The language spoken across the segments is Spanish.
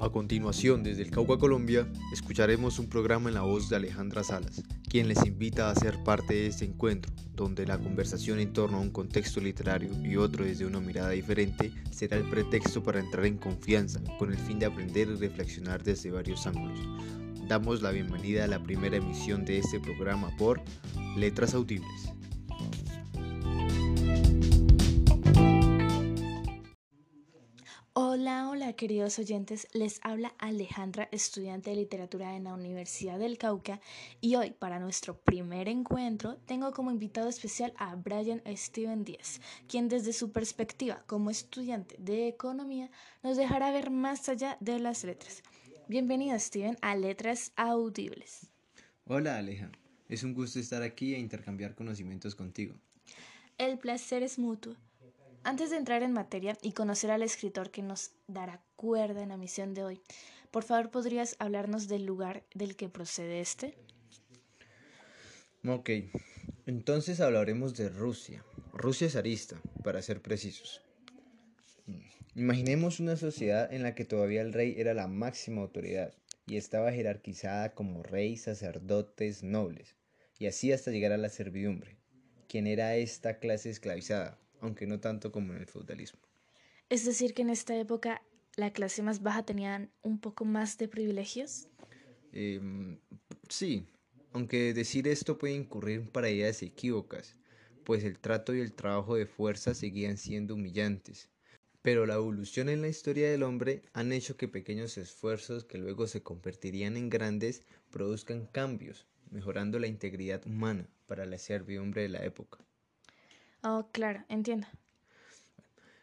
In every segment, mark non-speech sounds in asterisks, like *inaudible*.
A continuación, desde el Cauca, Colombia, escucharemos un programa en la voz de Alejandra Salas, quien les invita a ser parte de este encuentro, donde la conversación en torno a un contexto literario y otro desde una mirada diferente será el pretexto para entrar en confianza, con el fin de aprender y reflexionar desde varios ángulos. Damos la bienvenida a la primera emisión de este programa por Letras Audibles. Hola, hola queridos oyentes, les habla Alejandra, estudiante de literatura en la Universidad del Cauca y hoy para nuestro primer encuentro tengo como invitado especial a Brian Steven Díaz, quien desde su perspectiva como estudiante de economía nos dejará ver más allá de las letras. Bienvenido Steven a Letras Audibles. Hola Aleja, es un gusto estar aquí e intercambiar conocimientos contigo. El placer es mutuo. Antes de entrar en materia y conocer al escritor que nos dará cuerda en la misión de hoy, por favor podrías hablarnos del lugar del que procede este. Ok, entonces hablaremos de Rusia. Rusia zarista, para ser precisos. Imaginemos una sociedad en la que todavía el rey era la máxima autoridad y estaba jerarquizada como rey, sacerdotes, nobles, y así hasta llegar a la servidumbre. ¿Quién era esta clase esclavizada? Aunque no tanto como en el feudalismo. Es decir, que en esta época la clase más baja tenían un poco más de privilegios. Em, sí, aunque decir esto puede incurrir para ideas equívocas, pues el trato y el trabajo de fuerza seguían siendo humillantes. Pero la evolución en la historia del hombre han hecho que pequeños esfuerzos que luego se convertirían en grandes produzcan cambios, mejorando la integridad humana para la servidumbre de la época. Oh, claro, entiendo.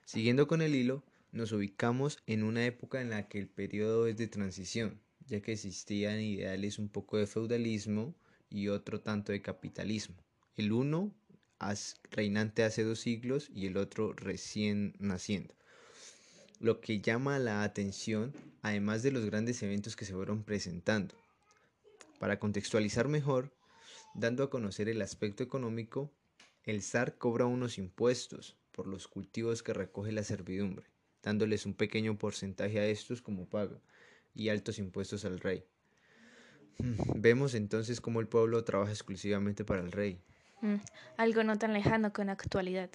Siguiendo con el hilo, nos ubicamos en una época en la que el periodo es de transición, ya que existían ideales un poco de feudalismo y otro tanto de capitalismo. El uno reinante hace dos siglos y el otro recién naciendo. Lo que llama la atención, además de los grandes eventos que se fueron presentando. Para contextualizar mejor, dando a conocer el aspecto económico, el zar cobra unos impuestos por los cultivos que recoge la servidumbre, dándoles un pequeño porcentaje a estos como paga, y altos impuestos al rey. Mm, vemos entonces cómo el pueblo trabaja exclusivamente para el rey. Mm, algo no tan lejano con la actualidad.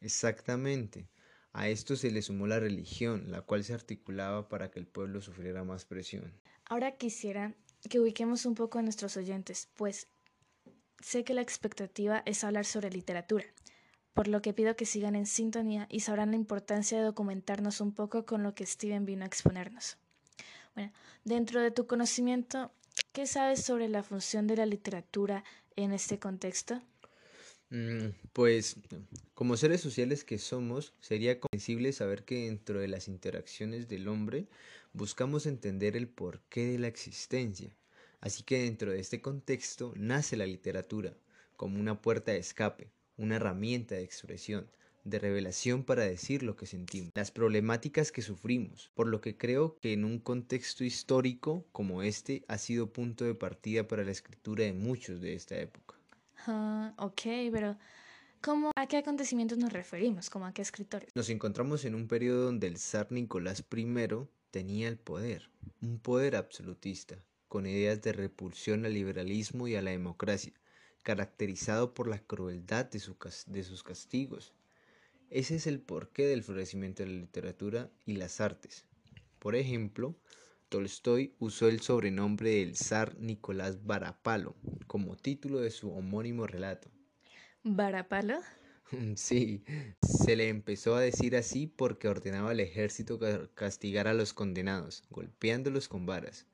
Exactamente. A esto se le sumó la religión, la cual se articulaba para que el pueblo sufriera más presión. Ahora quisiera que ubiquemos un poco a nuestros oyentes, pues Sé que la expectativa es hablar sobre literatura, por lo que pido que sigan en sintonía y sabrán la importancia de documentarnos un poco con lo que Steven vino a exponernos. Bueno, dentro de tu conocimiento, ¿qué sabes sobre la función de la literatura en este contexto? Mm, pues, como seres sociales que somos, sería comprensible saber que dentro de las interacciones del hombre buscamos entender el porqué de la existencia Así que dentro de este contexto nace la literatura como una puerta de escape, una herramienta de expresión, de revelación para decir lo que sentimos, las problemáticas que sufrimos, por lo que creo que en un contexto histórico como este ha sido punto de partida para la escritura de muchos de esta época. Ah, ok, pero ¿cómo, ¿a qué acontecimientos nos referimos? ¿Cómo a qué escritores? Nos encontramos en un periodo donde el zar Nicolás I tenía el poder, un poder absolutista, con ideas de repulsión al liberalismo y a la democracia, caracterizado por la crueldad de, de sus castigos. Ese es el porqué del florecimiento de la literatura y las artes. Por ejemplo, Tolstoy usó el sobrenombre del zar Nicolás Varapalo como título de su homónimo relato. ¿Varapalo? *laughs* Sí, se le empezó a decir así porque ordenaba al ejército castigar a los condenados, golpeándolos con varas.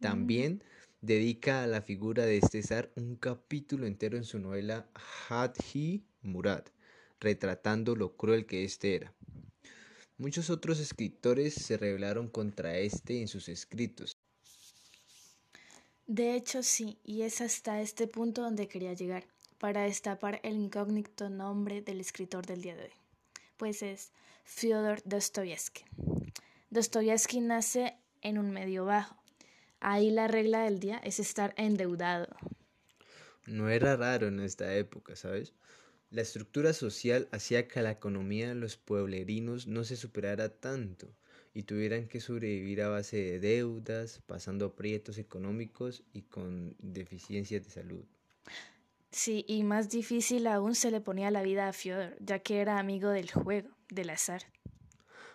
También dedica a la figura de este zar un capítulo entero en su novela Hadji Murad, retratando lo cruel que éste era. Muchos otros escritores se rebelaron contra este en sus escritos. De hecho, sí, y es hasta este punto donde quería llegar, para destapar el incógnito nombre del escritor del día de hoy. Pues es Fyodor Dostoyevsky. Dostoyevsky nace en un medio bajo, Ahí la regla del día es estar endeudado. No era raro en esta época, ¿sabes? La estructura social hacía que la economía de los pueblerinos no se superara tanto, y tuvieran que sobrevivir a base de deudas, pasando aprietos económicos y con deficiencias de salud. Sí, y más difícil aún se le ponía la vida a Fyodor, ya que era amigo del juego, del azar.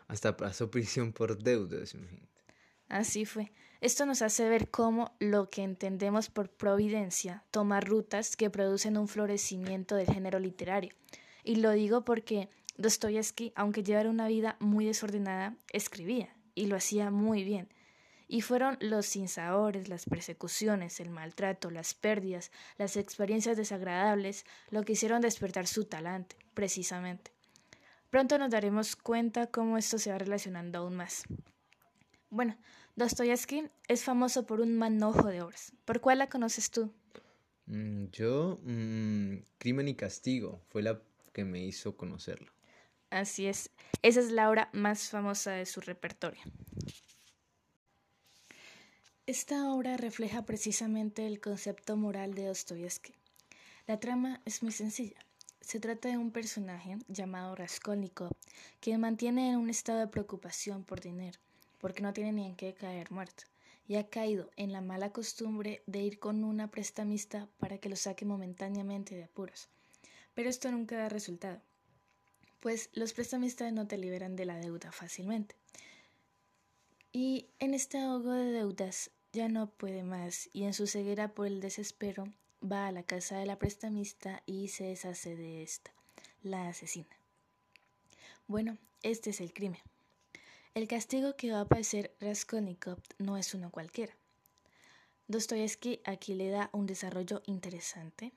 Hasta pasó prisión por deudas, imagínate. Así fue. Esto nos hace ver cómo lo que entendemos por providencia toma rutas que producen un florecimiento del género literario. Y lo digo porque Dostoyevsky, aunque llevara una vida muy desordenada, escribía y lo hacía muy bien. Y fueron los sinsabores, las persecuciones, el maltrato, las pérdidas, las experiencias desagradables lo que hicieron despertar su talante, precisamente. Pronto nos daremos cuenta cómo esto se va relacionando aún más. Bueno, Dostoyevsky es famoso por un manojo de obras. ¿Por cuál la conoces tú? Mm, yo, mm, Crimen y Castigo, fue la que me hizo conocerlo. Así es, esa es la obra más famosa de su repertorio. Esta obra refleja precisamente el concepto moral de Dostoyevsky. La trama es muy sencilla. Se trata de un personaje llamado Raskolnikov que mantiene en un estado de preocupación por dinero, porque no tiene ni en qué caer muerto, y ha caído en la mala costumbre de ir con una prestamista para que lo saque momentáneamente de apuros. Pero esto nunca da resultado, pues los prestamistas no te liberan de la deuda fácilmente. Y en este ahogo de deudas ya no puede más y en su ceguera por el desespero va a la casa de la prestamista y se deshace de esta, la asesina. Bueno, este es el crimen. El castigo que va a padecer Raskolnikov no es uno cualquiera. Dostoyevsky aquí le da un desarrollo interesante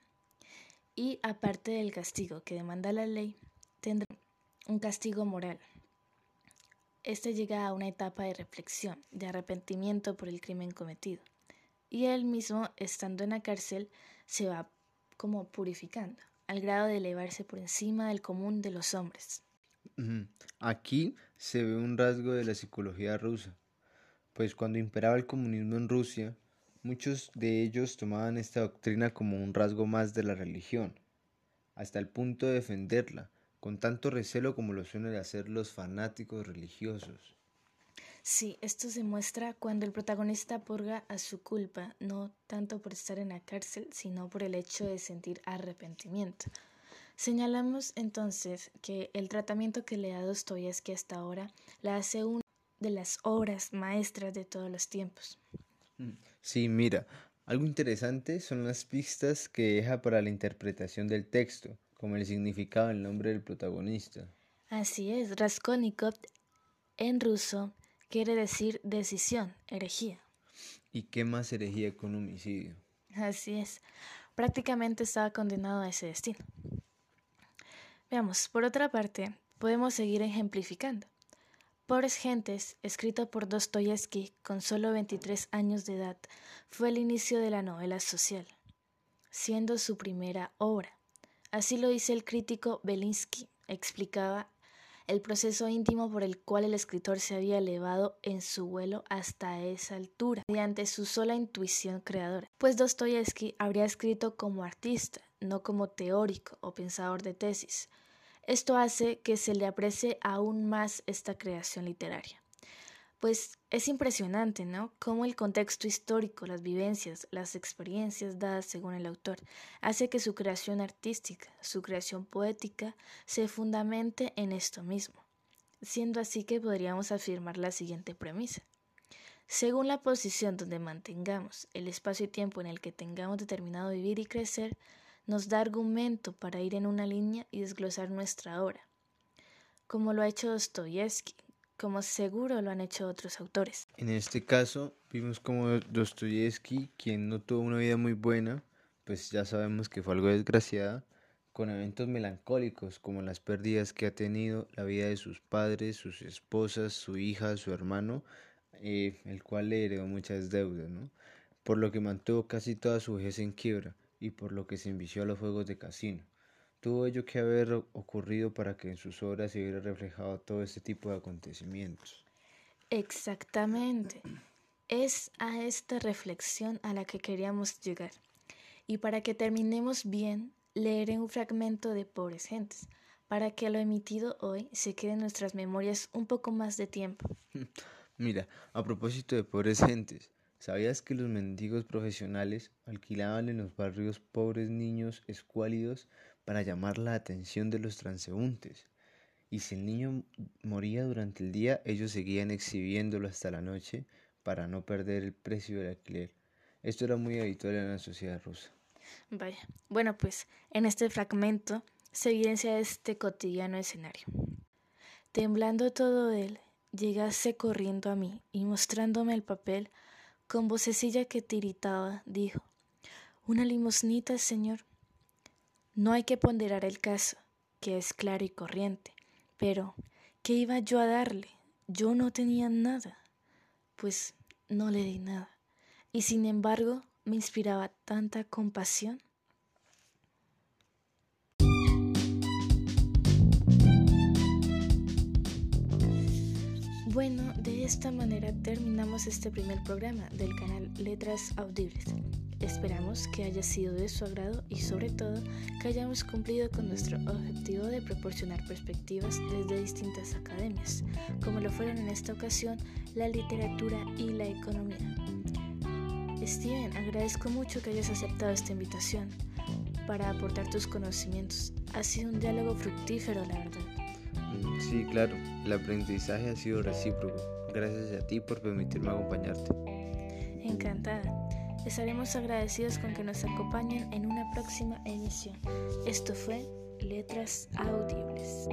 y aparte del castigo que demanda la ley, tendrá un castigo moral, este llega a una etapa de reflexión, de arrepentimiento por el crimen cometido. Y él mismo, estando en la cárcel, se va como purificando, al grado de elevarse por encima del común de los hombres. Aquí se ve un rasgo de la psicología rusa, pues cuando imperaba el comunismo en Rusia, muchos de ellos tomaban esta doctrina como un rasgo más de la religión, hasta el punto de defenderla, con tanto recelo como lo suelen hacer los fanáticos religiosos. Sí, esto se muestra cuando el protagonista purga a su culpa, no tanto por estar en la cárcel, sino por el hecho de sentir arrepentimiento. Señalamos entonces que el tratamiento que le da Dostoyevsky hasta ahora la hace una de las obras maestras de todos los tiempos. Mm, sí, mira, algo interesante son las pistas que deja para la interpretación del texto como el significado del nombre del protagonista. Así es, Raskolnikov en ruso quiere decir decisión, herejía. ¿Y qué más herejía con homicidio? Así es, prácticamente estaba condenado a ese destino. Veamos, por otra parte, podemos seguir ejemplificando. Pobres Gentes, escrito por Dostoyevsky con solo 23 años de edad, fue el inicio de la novela social, siendo su primera obra. Así lo dice el crítico Belinsky, explicaba el proceso íntimo por el cual el escritor se había elevado en su vuelo hasta esa altura, mediante su sola intuición creadora. Pues Dostoyevsky habría escrito como artista, no como teórico o pensador de tesis. Esto hace que se le aprecie aún más esta creación literaria. Pues es impresionante, ¿no? Cómo el contexto histórico, las vivencias, las experiencias dadas según el autor, hace que su creación artística, su creación poética, se fundamente en esto mismo, siendo así que podríamos afirmar la siguiente premisa. Según la posición donde mantengamos el espacio y tiempo en el que tengamos determinado vivir y crecer, nos da argumento para ir en una línea y desglosar nuestra obra, como lo ha hecho Dostoyevsky, como seguro lo han hecho otros autores. En este caso, vimos como Dostoyevsky, quien no tuvo una vida muy buena, pues ya sabemos que fue algo desgraciada, con eventos melancólicos como las pérdidas que ha tenido la vida de sus padres, sus esposas, su hija, su hermano, eh, el cual le heredó muchas deudas, por lo que mantuvo casi toda su vejez en quiebra y por lo que se envició a los juegos de casino. Tuvo ello que haber ocurrido para que en sus obras se hubiera reflejado todo este tipo de acontecimientos. Exactamente. Es a esta reflexión a la que queríamos llegar. Y para que terminemos bien, leeré un fragmento de Pobres Gentes, para que lo emitido hoy se quede en nuestras memorias un poco más de tiempo. *laughs* Mira, a propósito de pobres gentes, ¿sabías que los mendigos profesionales alquilaban en los barrios pobres niños escuálidos para llamar la atención de los transeúntes? Y si el niño moría durante el día, ellos seguían exhibiéndolo hasta la noche para no perder el precio del alquiler. Esto era muy habitual en la sociedad rusa. Vaya, bueno pues en este fragmento se evidencia este cotidiano escenario. Temblando todo él, llegase corriendo a mí y mostrándome el papel, con vocecilla que tiritaba, dijo Una limosnita, señor. No hay que ponderar el caso, que es claro y corriente, pero ¿qué iba yo a darle? Yo no tenía nada. Pues no le di nada. Y sin embargo me inspiraba tanta compasión. Bueno, de esta manera terminamos este primer programa del canal Letras Audibles. Esperamos que haya sido de su agrado y sobre todo que hayamos cumplido con nuestro objetivo de proporcionar perspectivas desde distintas academias, como lo fueron en esta ocasión la literatura y la economía. Steven, agradezco mucho que hayas aceptado esta invitación para aportar tus conocimientos. Ha sido un diálogo fructífero, la verdad. Sí, claro, el aprendizaje ha sido recíproco. Gracias a ti por permitirme acompañarte. Encantada. Estaremos agradecidos con que nos acompañen en una próxima emisión. Esto fue Letras Audibles.